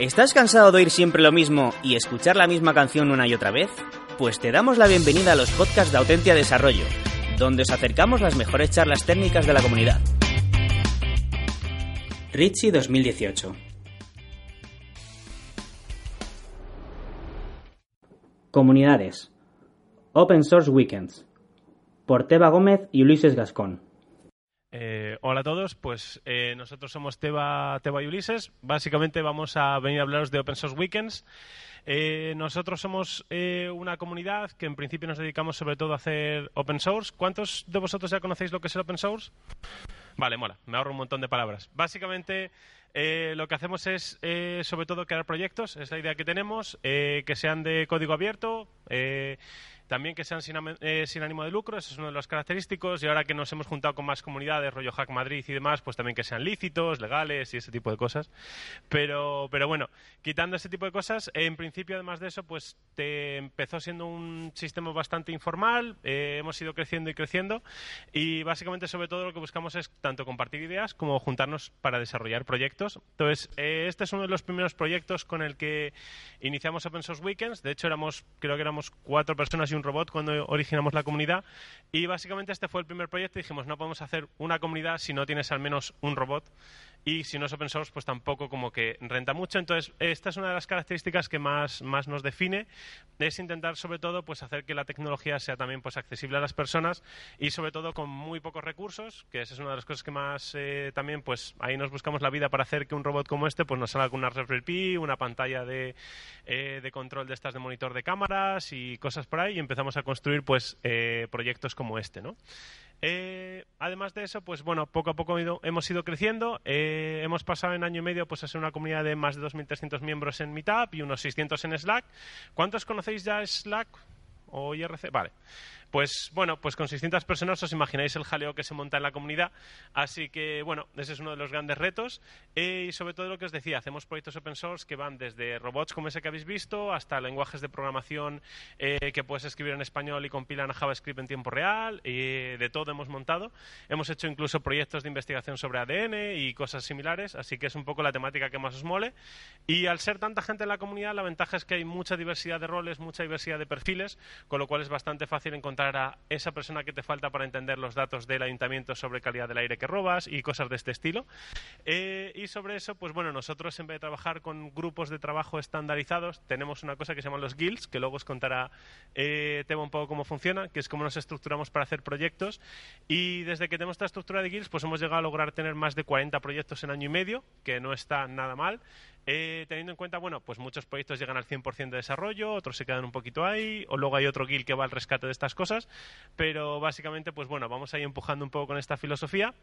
¿Estás cansado de oír siempre lo mismo y escuchar la misma canción una y otra vez? Pues te damos la bienvenida a los podcasts de Autentia Desarrollo, donde os acercamos las mejores charlas técnicas de la comunidad. Richie 2018 Comunidades Open Source Weekends por Teba Gómez y Ulises Gascón. Eh, hola a todos, pues eh, nosotros somos Teba, Teba y Ulises. Básicamente vamos a venir a hablaros de Open Source Weekends. Eh, nosotros somos una comunidad que en principio nos dedicamos sobre todo a hacer open source. ¿Cuántos de vosotros ya conocéis lo que es el open source? Vale, mola, me ahorro un montón de palabras. Básicamente lo que hacemos es sobre todo crear proyectos, es la idea que tenemos, que sean de código abierto también que sean eh, sin, ánimo de lucro, ese es uno de los característicos. Y ahora que nos hemos juntado con más comunidades, rollo Hack Madrid y demás, pues también que sean lícitos, legales y ese tipo de cosas. Pero, pero bueno, quitando ese tipo de cosas, en principio, además de eso, pues te empezó siendo un sistema bastante informal. Eh, hemos ido creciendo y creciendo. Y básicamente, sobre todo, lo que buscamos es tanto compartir ideas como juntarnos para desarrollar proyectos. Entonces, eh, este es uno de los primeros proyectos con el que iniciamos Open Source Weekends. De hecho, éramos, creo que éramos cuatro personas y un robot cuando originamos la comunidad. Y básicamente este fue el primer proyecto dijimos no podemos hacer una comunidad si no tienes al menos un robot y si no es open source pues tampoco como que renta mucho entonces esta es una de las características que más, más nos define es intentar sobre todo pues hacer que la tecnología sea también pues accesible a las personas y sobre todo con muy pocos recursos que esa es una de las cosas que más eh, también pues ahí nos buscamos la vida para hacer que un robot como este pues nos salga con una Raspberry Pi una pantalla de, eh, de control de estas de monitor de cámaras y cosas por ahí y empezamos a construir pues eh, proyectos como este ¿no? Eh, además de eso, pues bueno, poco a poco hemos ido creciendo. Eh, hemos pasado en año y medio pues, a ser una comunidad de más de 2.300 miembros en Meetup y unos 600 en Slack. ¿Cuántos conocéis ya Slack o IRC? Vale. Pues bueno, pues con 600 personas os imagináis el jaleo que se monta en la comunidad. Así que bueno, ese es uno de los grandes retos. Eh, y sobre todo lo que os decía, hacemos proyectos open source que van desde robots como ese que habéis visto hasta lenguajes de programación eh, que puedes escribir en español y compilan a JavaScript en tiempo real. y de todo hemos montado. Hemos hecho incluso proyectos de investigación sobre ADN y cosas similares. Así que es un poco la temática que más os mole. Y al ser tanta gente en la comunidad, la ventaja es que hay mucha diversidad de roles, mucha diversidad de perfiles, con lo cual es bastante fácil encontrar a esa persona que te falta para entender los datos del ayuntamiento sobre calidad del aire que robas y cosas de este estilo. Eh, y sobre eso, pues bueno, nosotros en vez de trabajar con grupos de trabajo estandarizados, tenemos una cosa que se llama los guilds, que luego os contará eh, un poco cómo funciona, que es cómo nos estructuramos para hacer proyectos. Y desde que tenemos esta estructura de guilds, pues hemos llegado a lograr tener más de 40 proyectos en año y medio, que no está nada mal. Eh, teniendo en cuenta, bueno, pues muchos proyectos llegan al 100% de desarrollo, otros se quedan un poquito ahí, o luego hay otro guild que va al rescate de estas cosas, pero básicamente, pues bueno, vamos ahí empujando un poco con esta filosofía.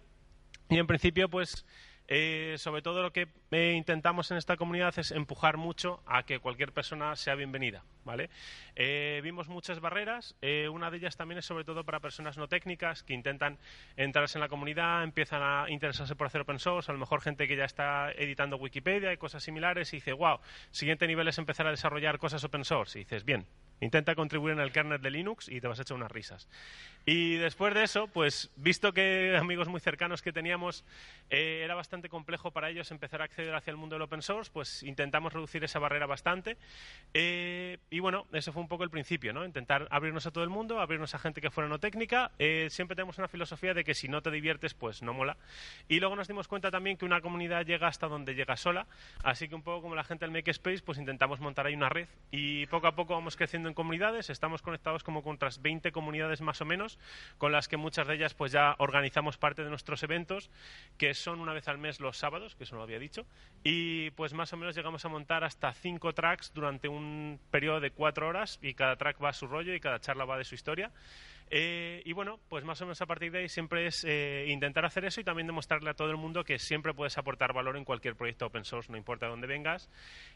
Y en principio, pues eh, sobre todo lo que eh, intentamos en esta comunidad es empujar mucho a que cualquier persona sea bienvenida. ¿vale? Eh, vimos muchas barreras. una de ellas también es sobre todo para personas no técnicas que intentan entrarse en la comunidad, empiezan a interesarse por hacer open source, a lo mejor gente que ya está editando Wikipedia y cosas similares y dice, wow, siguiente nivel es empezar a desarrollar cosas open source. Y dices, bien, Intenta contribuir en el kernel de Linux y te vas a echar unas risas. Y después de eso, pues visto que amigos muy cercanos que teníamos eh, era bastante complejo para ellos empezar a acceder hacia el mundo del open source, pues intentamos reducir esa barrera bastante. Eh, y bueno, eso fue un poco el principio, ¿no? Intentar abrirnos a todo el mundo, abrirnos a gente que fuera no técnica. Eh, siempre tenemos una filosofía de que si no te diviertes, pues no mola. Y luego nos dimos cuenta también que una comunidad llega hasta donde llega sola. Así que un poco como la gente del Makespace, pues intentamos montar ahí una red y poco a poco vamos creciendo en comunidades, estamos conectados como con otras 20 comunidades más o menos, con las que muchas de ellas pues ya organizamos parte de nuestros eventos, que son una vez al mes los sábados, que eso no lo había dicho, y pues más o menos llegamos a montar hasta cinco tracks durante un periodo de cuatro horas y cada track va a su rollo y cada charla va de su historia. Eh, y bueno, pues más o menos a partir de ahí siempre es eh, intentar hacer eso y también demostrarle a todo el mundo que siempre puedes aportar valor en cualquier proyecto open source, no importa dónde vengas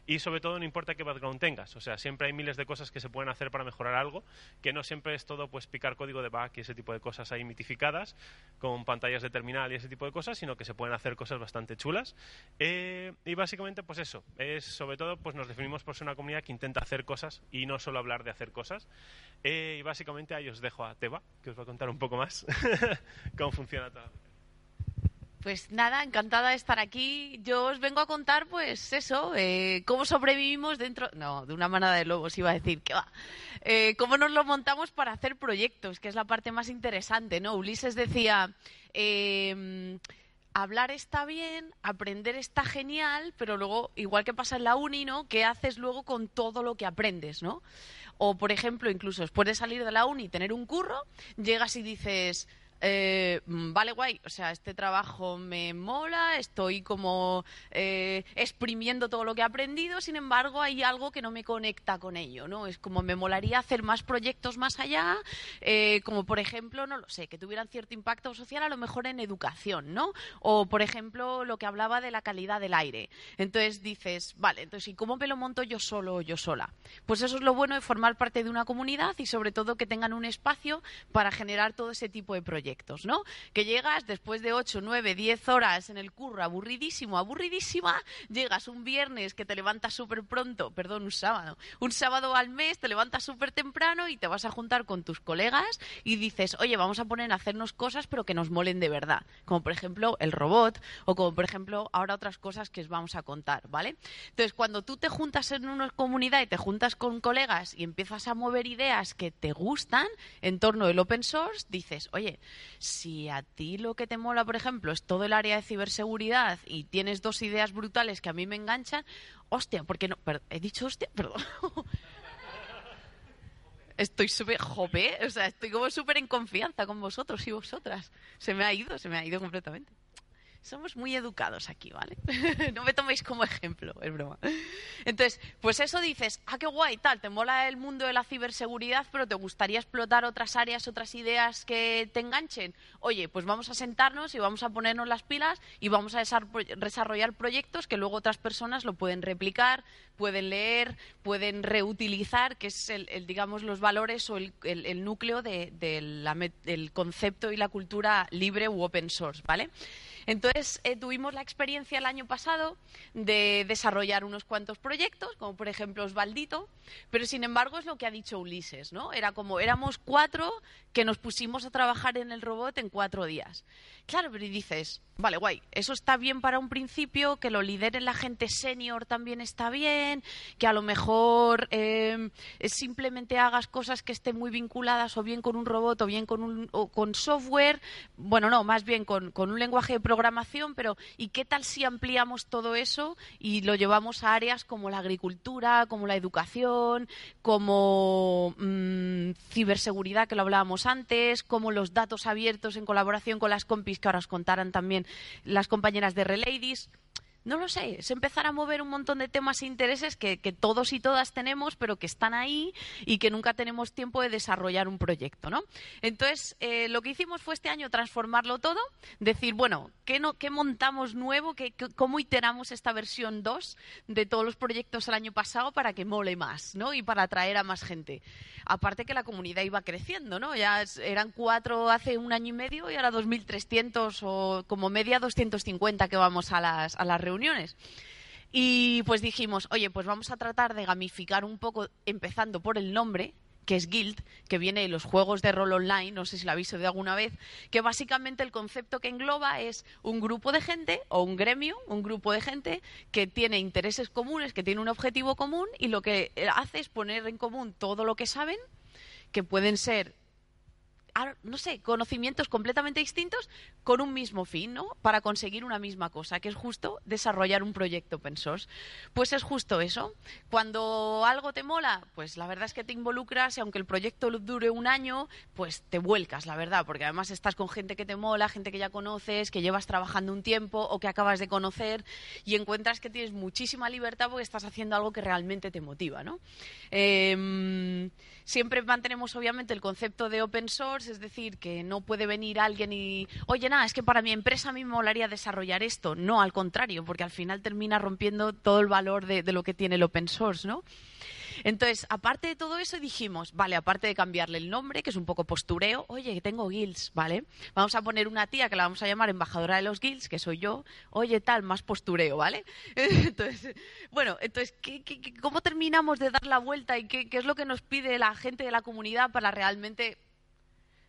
y sobre todo no importa qué background tengas. O sea, siempre hay miles de cosas que se pueden hacer para mejorar algo, que no siempre es todo pues picar código de back y ese tipo de cosas ahí mitificadas con pantallas de terminal y ese tipo de cosas, sino que se pueden hacer cosas bastante chulas. Eh, y básicamente pues eso, es sobre todo pues nos definimos por ser una comunidad que intenta hacer cosas y no solo hablar de hacer cosas. y básicamente ahí os dejo a Que os va a contar un poco más cómo funciona todo. Pues nada, encantada de estar aquí. Yo os vengo a contar, pues eso, eh, cómo sobrevivimos dentro, no, de una manada de lobos iba a decir, que va, eh, cómo nos lo montamos para hacer proyectos, que es la parte más interesante, ¿no? Ulises decía, eh, hablar está bien, aprender está genial, pero luego, igual que pasa en la uni, ¿no? ¿Qué haces luego con todo lo que aprendes, ¿no? O, por ejemplo, incluso después de salir de la uni tener un curro, llegas y dices, eh, mm, vale, guay, o sea, este trabajo me mola, estoy como eh, exprimiendo todo lo que he aprendido, sin embargo, hay algo que no me conecta con ello, ¿no? Es como me molaría hacer más proyectos más allá, eh, como por ejemplo, no lo sé, que tuvieran cierto impacto social a lo mejor en educación, ¿no? O, por ejemplo, lo que hablaba de la calidad del aire. Entonces dices, vale, entonces, ¿y cómo me lo monto yo solo o yo sola? Pues eso es lo bueno de formar parte de una comunidad y sobre todo que tengan un espacio para generar todo ese tipo de proyectos. ¿No? Que llegas después de 8, 9, 10 horas en el curro, aburridísimo, aburridísima, llegas un viernes que te levantas súper pronto, perdón, un sábado, un sábado al mes, te levantas súper temprano y te vas a juntar con tus colegas y dices, oye, vamos a poner a hacernos cosas pero que nos molen de verdad, como por ejemplo el robot o como por ejemplo ahora otras cosas que os vamos a contar, ¿vale? Entonces, cuando tú te juntas en una comunidad y te juntas con colegas y empiezas a mover ideas que te gustan en torno del open source, dices, oye, si a ti lo que te mola, por ejemplo, es todo el área de ciberseguridad y tienes dos ideas brutales que a mí me enganchan, hostia, porque no, he dicho hostia, perdón. estoy súper jope, o sea, estoy como súper en confianza con vosotros y vosotras. Se me ha ido, se me ha ido completamente somos muy educados aquí, ¿vale? no me toméis como ejemplo, es broma. Entonces, pues eso dices, ah, qué guay, tal, te mola el mundo de la ciberseguridad, pero te gustaría explotar otras áreas, otras ideas que te enganchen. Oye, pues vamos a sentarnos y vamos a ponernos las pilas y vamos a desarrollar proyectos que luego otras personas lo pueden replicar, pueden leer, pueden reutilizar, que es el, digamos, los valores o el, núcleo del concepto y la cultura libre u open source, ¿vale? Entonces, eh, tuvimos la experiencia el año pasado de desarrollar unos cuantos proyectos, como por ejemplo Osvaldito, pero sin embargo es lo que ha dicho Ulises, ¿no? Era como éramos cuatro que nos pusimos a trabajar en el robot en cuatro días. Claro, pero dices, vale, guay, eso está bien para un principio, que lo lidere la gente senior también está bien, que a lo mejor eh, simplemente hagas cosas que estén muy vinculadas o bien con un robot o bien con, un, con software, bueno, no, más bien con, con un lenguaje de programación, pero ¿y qué tal si ampliamos todo eso y lo llevamos a áreas como la agricultura, como la educación, como mm, ciberseguridad, que lo hablábamos antes, como los datos abiertos en colaboración con las compis que ahora os contaran también las compañeras de Reladies? No lo sé, es empezar a mover un montón de temas e intereses que, todos y todas tenemos, pero que están ahí y que nunca tenemos tiempo de desarrollar un proyecto, ¿no? Entonces, eh, lo que hicimos fue este año transformarlo todo, decir, bueno, ¿qué, no, qué montamos nuevo? ¿Qué, cómo iteramos esta versión 2 de todos los proyectos el año pasado para que mole más, ¿no? Y para atraer a más gente. Aparte que la comunidad iba creciendo, ¿no? Ya eran cuatro hace un año y medio y ahora 2.300 o como media 250 que vamos a las, a las reuniones reuniones. Y pues dijimos, oye, pues vamos a tratar de gamificar un poco, empezando por el nombre, que es Guild, que viene de los juegos de rol online, no sé si lo habéis oído alguna vez, que básicamente el concepto que engloba es un grupo de gente o un gremio, un grupo de gente que tiene intereses comunes, que tiene un objetivo común y lo que hace es poner en común todo lo que saben, que pueden ser no sé, conocimientos completamente distintos con un mismo fin, ¿no? Para conseguir una misma cosa, que es justo desarrollar un proyecto open source. Pues es justo eso. Cuando algo te mola, pues la verdad es que te involucras y aunque el proyecto dure un año, pues te vuelcas, la verdad, porque además estás con gente que te mola, gente que ya conoces, que llevas trabajando un tiempo o que acabas de conocer y encuentras que tienes muchísima libertad porque estás haciendo algo que realmente te motiva, ¿no? Em, siempre mantenemos obviamente el concepto de open source, es decir, que no puede venir alguien y, oye, nada, es que para mi empresa a mí me molaría desarrollar esto. No, al contrario, porque al final termina rompiendo todo el valor de, lo que tiene el open source, ¿no? Entonces, aparte de todo eso, dijimos, vale, aparte de cambiarle el nombre, que es un poco postureo, oye, que tengo guilds, ¿vale? Vamos a poner una tía que la vamos a llamar embajadora de los guilds, que soy yo, oye, tal, más postureo, ¿vale? entonces, bueno, entonces, cómo terminamos de dar la vuelta y qué es lo que nos pide la gente de la comunidad para realmente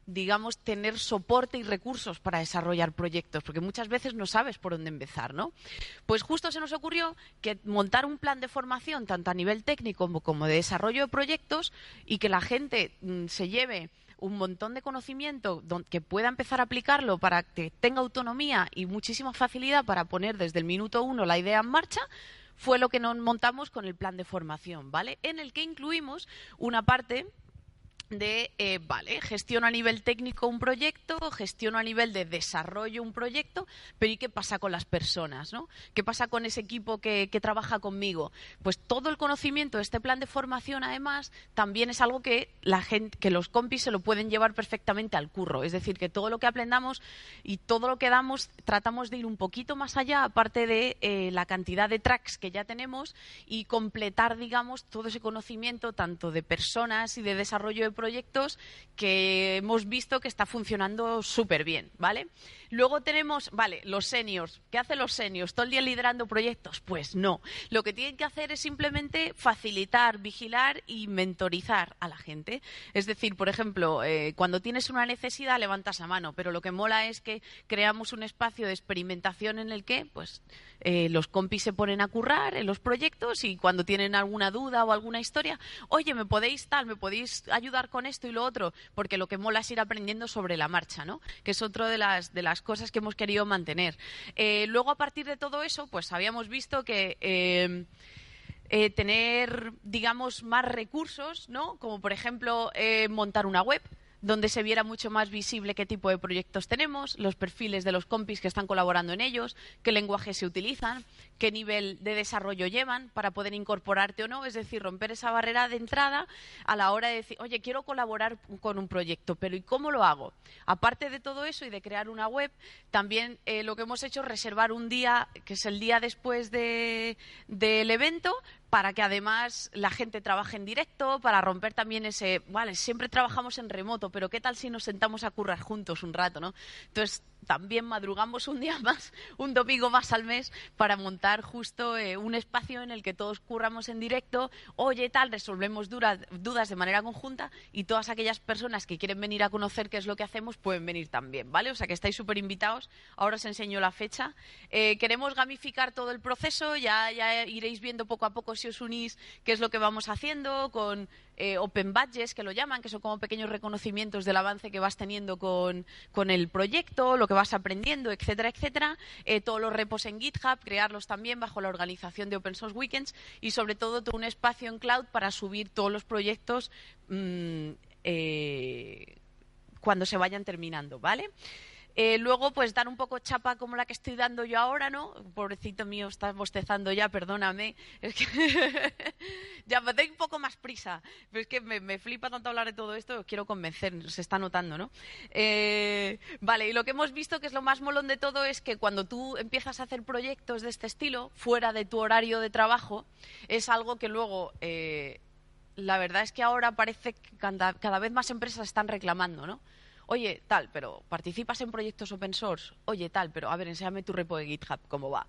digamos, tener soporte y recursos para desarrollar proyectos, porque muchas veces no sabes por dónde empezar, ¿no? Pues justo se nos ocurrió que montar un plan de formación, tanto a nivel técnico como, de desarrollo de proyectos, y que la gente mm, se lleve un montón de conocimiento que pueda empezar a aplicarlo para que tenga autonomía y muchísima facilidad para poner desde el minuto uno la idea en marcha, fue lo que nos montamos con el plan de formación, ¿vale? En el que incluimos una parte de, eh, vale, gestiono a nivel técnico un proyecto, gestiono a nivel de desarrollo un proyecto, pero ¿y qué pasa con las personas? ¿no? ¿Qué pasa con ese equipo que, trabaja conmigo? Pues todo el conocimiento de este plan de formación, además, también es algo que, la gente, que los compis se lo pueden llevar perfectamente al curro. Es decir, que todo lo que aprendamos y todo lo que damos, tratamos de ir un poquito más allá, aparte de eh, la cantidad de tracks que ya tenemos, y completar, digamos, todo ese conocimiento, tanto de personas y de desarrollo de proyectos, proyectos que hemos visto que está funcionando súper bien, ¿vale? Luego tenemos, vale, los seniors. ¿Qué hacen los seniors? ¿Todo el día liderando proyectos? Pues no. Lo que tienen que hacer es simplemente facilitar, vigilar y mentorizar a la gente. Es decir, por ejemplo, eh, cuando tienes una necesidad levantas la mano, pero lo que mola es que creamos un espacio de experimentación en el que, pues, eh, los compis se ponen a currar en los proyectos y cuando tienen alguna duda o alguna historia, oye, me podéis tal, me podéis ayudar con esto y lo otro, porque lo que mola es ir aprendiendo sobre la marcha, ¿no? Que es otro de las de las cosas que hemos querido mantener. Eh, luego, a partir de todo eso, pues habíamos visto que eh, eh, tener, digamos, más recursos, ¿no? Como por ejemplo montar una web donde se viera mucho más visible qué tipo de proyectos tenemos, los perfiles de los compis que están colaborando en ellos, qué lenguaje se utilizan, qué nivel de desarrollo llevan para poder incorporarte o no, es decir, romper esa barrera de entrada a la hora de decir, oye, quiero colaborar con un proyecto, pero ¿y cómo lo hago? Aparte de todo eso y de crear una web, también eh, lo que hemos hecho es reservar un día, que es el día después del evento, para que además la gente trabaje en directo, para romper también ese, vale, siempre trabajamos en remoto, pero ¿qué tal si nos sentamos a currar juntos un rato, no? Entonces, también madrugamos un día más, un domingo más al mes, para montar justo eh, un espacio en el que todos curramos en directo, oye, tal, resolvemos dudas de manera conjunta y todas aquellas personas que quieren venir a conocer qué es lo que hacemos pueden venir también, ¿vale? O sea que estáis súper invitados. Ahora os enseño la fecha. Eh, queremos gamificar todo el proceso, ya, ya iréis viendo poco a poco si os unís qué es lo que vamos haciendo con eh, open badges, que lo llaman, que son como pequeños reconocimientos del avance que vas teniendo con, con el proyecto, lo que vas aprendiendo, etcétera, etcétera. Eh, todos los repos en GitHub, crearlos también bajo la organización de Open Source Weekends y sobre todo todo un espacio en cloud para subir todos los proyectos mm, eh, cuando se vayan terminando, ¿vale? Eh, luego, pues dar un poco chapa como la que estoy dando yo ahora, ¿no? Pobrecito mío, estás bostezando ya, perdóname. Es que ya me doy un poco más prisa. Pero es que me, flipa tanto hablar de todo esto, quiero convencer, se está notando, ¿no? Eh, vale, y lo que hemos visto que es lo más molón de todo es que cuando tú empiezas a hacer proyectos de este estilo, fuera de tu horario de trabajo, es algo que luego... Eh, la verdad es que ahora parece que cada vez más empresas están reclamando, ¿no? Oye, tal, pero participas en proyectos open source, oye, tal, pero a ver, enséñame tu repo de GitHub, cómo va.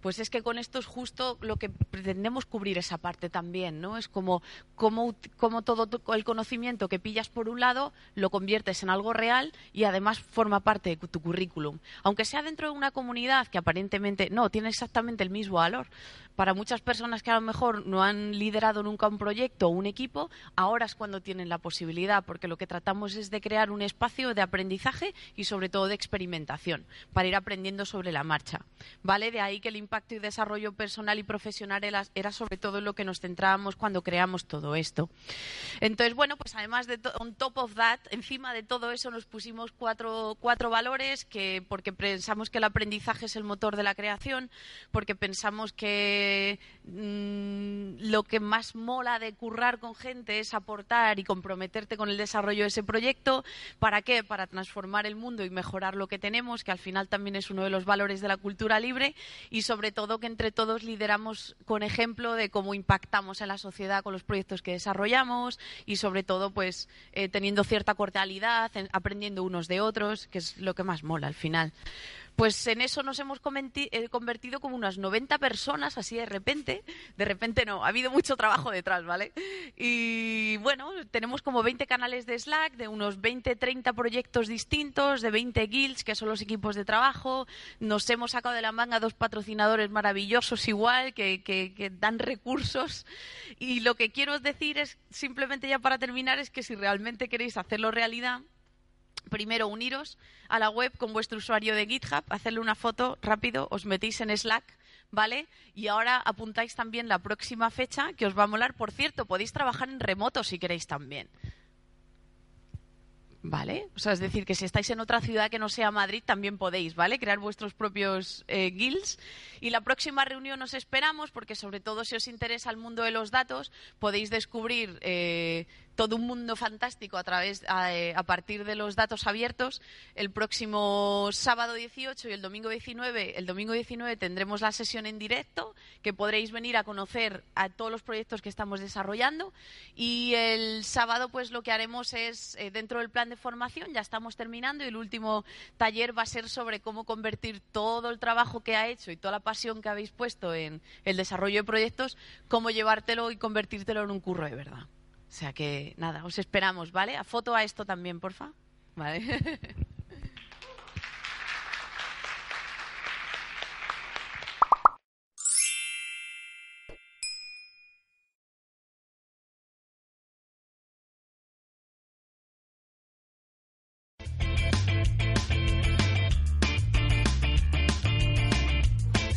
Pues es que con esto es justo lo que pretendemos cubrir esa parte también, ¿no? Es como, como, como todo el conocimiento que pillas por un lado lo conviertes en algo real y además forma parte de tu currículum. Aunque sea dentro de una comunidad que aparentemente no, tiene exactamente el mismo valor, para muchas personas que a lo mejor no han liderado nunca un proyecto o un equipo, ahora es cuando tienen la posibilidad, porque lo que tratamos es de crear un espacio de aprendizaje y sobre todo de experimentación, para ir aprendiendo sobre la marcha. ¿Vale? De ahí que el impacto y desarrollo personal y profesional era, sobre todo en lo que nos centrábamos cuando creamos todo esto. Entonces, bueno, pues además de on top of that, encima de todo eso nos pusimos cuatro, cuatro valores que porque pensamos que el aprendizaje es el motor de la creación, porque pensamos que Mm, lo que más mola de currar con gente es aportar y comprometerte con el desarrollo de ese proyecto. ¿Para qué? Para transformar el mundo y mejorar lo que tenemos, que al final también es uno de los valores de la cultura libre y sobre todo que entre todos lideramos con ejemplo de cómo impactamos en la sociedad con los proyectos que desarrollamos y sobre todo pues eh, teniendo cierta cordialidad, aprendiendo unos de otros, que es lo que más mola al final. Pues en eso nos hemos eh, convertido como unas 90 personas, así de repente. De repente no, ha habido mucho trabajo detrás, ¿vale? Y bueno, tenemos como 20 canales de Slack, de unos 20, 30 proyectos distintos, de 20 guilds, que son los equipos de trabajo. Nos hemos sacado de la manga dos patrocinadores maravillosos igual, que, que dan recursos. Y lo que quiero decir es, simplemente ya para terminar, es que si realmente queréis hacerlo realidad, primero uniros a la web con vuestro usuario de GitHub, hacerle una foto rápido, os metéis en Slack, ¿vale? Y ahora apuntáis también la próxima fecha que os va a molar. Por cierto, podéis trabajar en remoto si queréis también. ¿Vale? O sea, es decir, que si estáis en otra ciudad que no sea Madrid, también podéis, ¿vale? Crear vuestros propios eh, guilds. Y la próxima reunión os esperamos, porque sobre todo si os interesa el mundo de los datos, podéis descubrir eh, todo un mundo fantástico a través eh, a, partir de los datos abiertos. El próximo sábado 18 y el domingo 19, el domingo 19 tendremos la sesión en directo que podréis venir a conocer a todos los proyectos que estamos desarrollando y el sábado pues lo que haremos es eh, dentro del plan de formación ya estamos terminando y el último taller va a ser sobre cómo convertir todo el trabajo que ha hecho y toda la pasión que habéis puesto en el desarrollo de proyectos, cómo llevártelo y convertírtelo en un curro de verdad. O sea que nada, os esperamos, ¿vale? A foto a esto también, porfa. Vale.